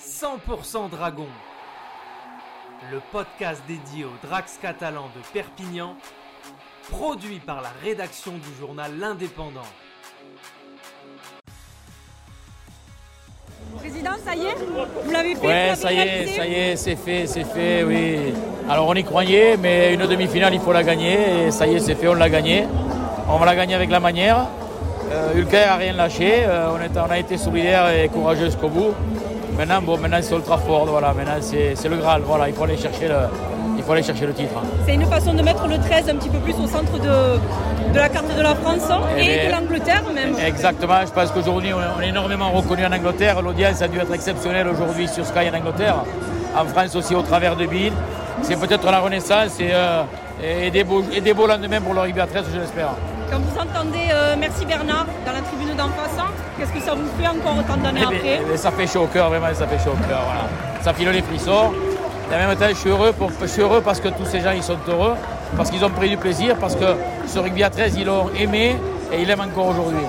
100% Dragon, le podcast dédié au Drax catalan de Perpignan, produit par la rédaction du journal L'Indépendant. Président, ça y est Vous l'avez fait Ouais, ça y est, ça y est, c'est fait, c'est fait, oui. Alors on y croyait, mais une demi-finale, il faut la gagner. Et ça y est, c'est fait, on l'a gagné. On va la gagner avec la manière. Euh, Hulker n'a rien lâché. Euh, on, est- on a été solidaire et courageux jusqu'au bout. Maintenant, bon, maintenant c'est Ultra Ford, voilà. Maintenant c'est le Graal, voilà. Il faut aller chercher le, il faut aller chercher le titre. C'est une façon de mettre le 13 un petit peu plus au centre de, de la carte de la France Eh et de l'Angleterre même. Exactement, je pense qu'aujourd'hui on est- énormément reconnu en Angleterre. L'audience a dû être exceptionnelle aujourd'hui sur Sky en Angleterre. En France aussi au travers de Bill. C'est peut-être la renaissance et, euh, et des beaux, et des beaux lendemains pour rugby à 13, je l'espère. Quand vous entendez euh, Merci Bernard dans la tribune d'en face, hein, qu'est-ce que ça vous fait encore autant d'années Eh bien, après eh bien, ça fait chaud au cœur, vraiment, ça fait chaud au cœur. Voilà. Ça file les frissons. Et en même temps, je suis heureux, pour, je suis heureux parce que tous ces gens ils sont heureux, parce qu'ils ont pris du plaisir, parce que ce rugby à 13, ils l'ont aimé et ils l'aiment encore aujourd'hui.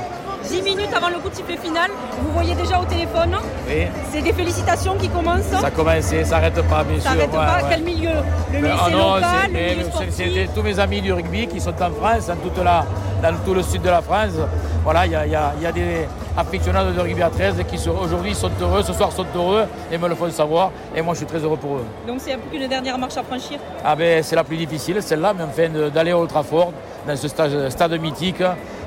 10 minutes avant le coup de sifflet final, vous voyez déjà au téléphone, Oui, c'est des félicitations qui commencent. ça commence, ça s'arrête pas, bien Ça sûr. n'arrête ouais, pas. ouais. Quel milieu Le Mais, lycée ah non, local, c'est- le mais milieu c'est- sportif c'est tous mes amis du rugby qui sont en France, dans, toute la, dans tout le sud de la France. Voilà, il y a, y a- il y a des aficionados de rugby à 13 qui aujourd'hui sont heureux, ce soir sont heureux et me le font savoir. Et moi, je suis très heureux pour eux. Donc c'est un peu qu'une dernière marche à franchir. Ah ben, c'est la plus difficile, celle-là, mais enfin, d'aller au Trafford, dans ce stade, stade mythique,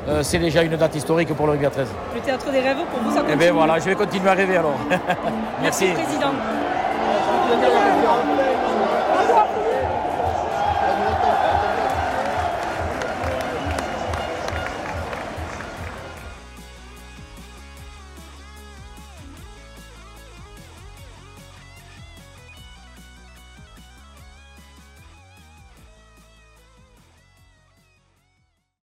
euh, c'est déjà une date historique pour le rugby à 13. Le théâtre des rêves, pour vous, ça Et continue. bien voilà, je vais continuer à rêver alors. Merci, Merci. Président.